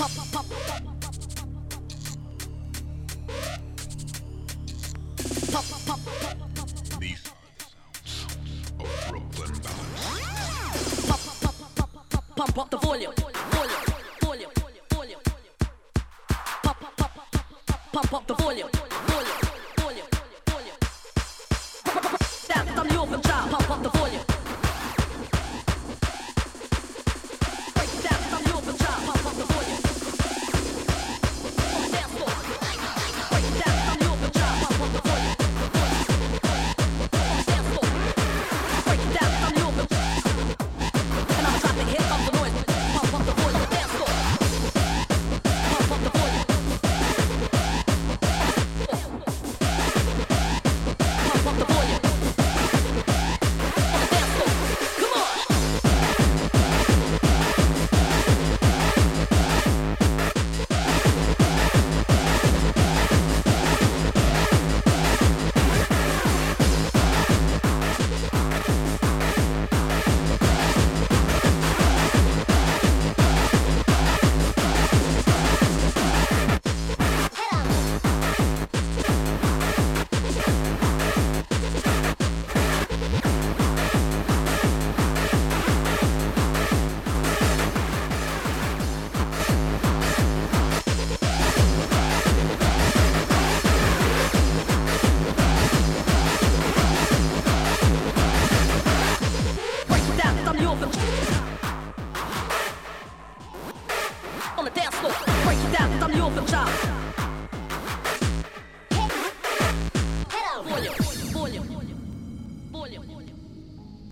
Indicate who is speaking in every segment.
Speaker 1: pop pop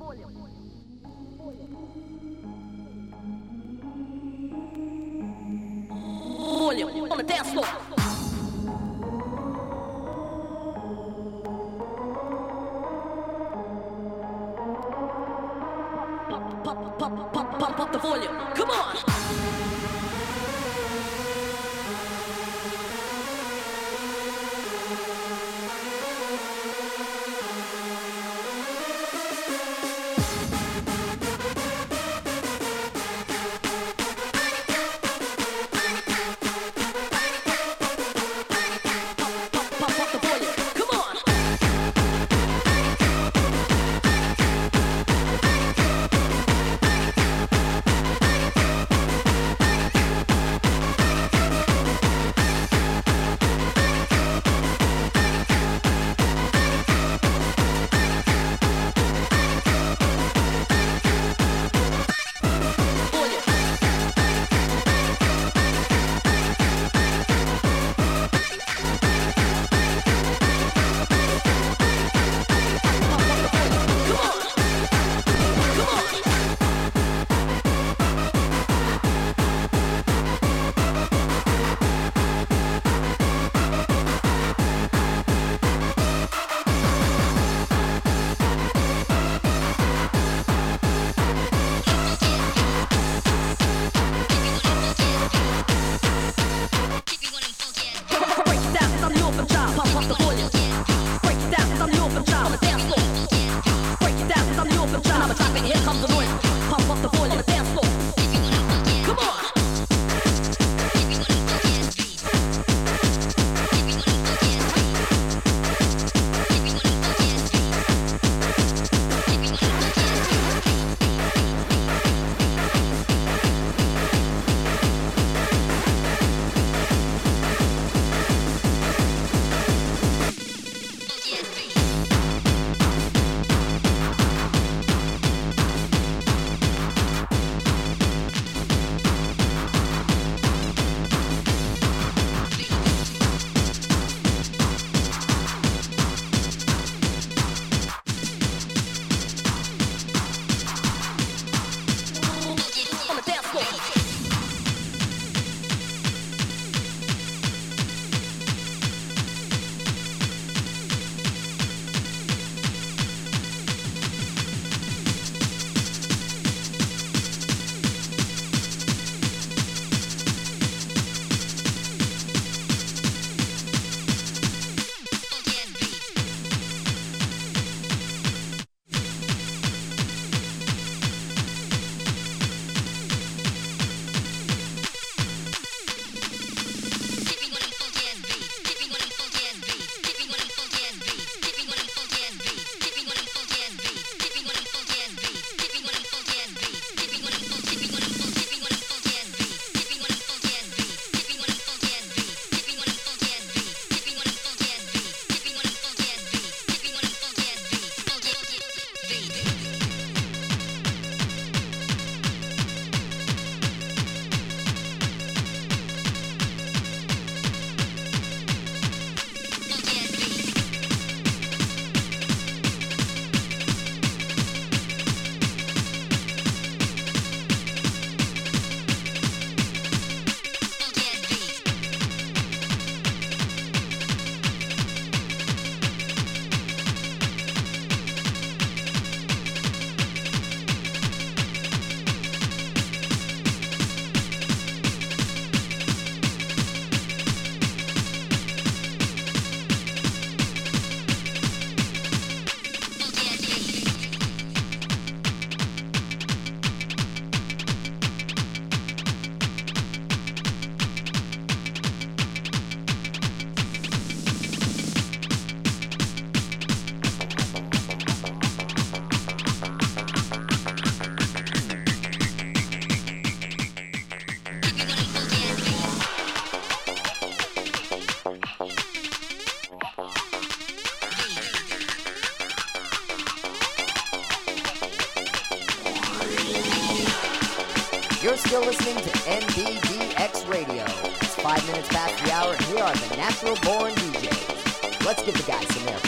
Speaker 1: Folha. Folha. Folha. Folha. Folha. Still listening to NBDX Radio. It's five minutes past the hour, and here are the natural born DJs. Let's give the guys some airflow.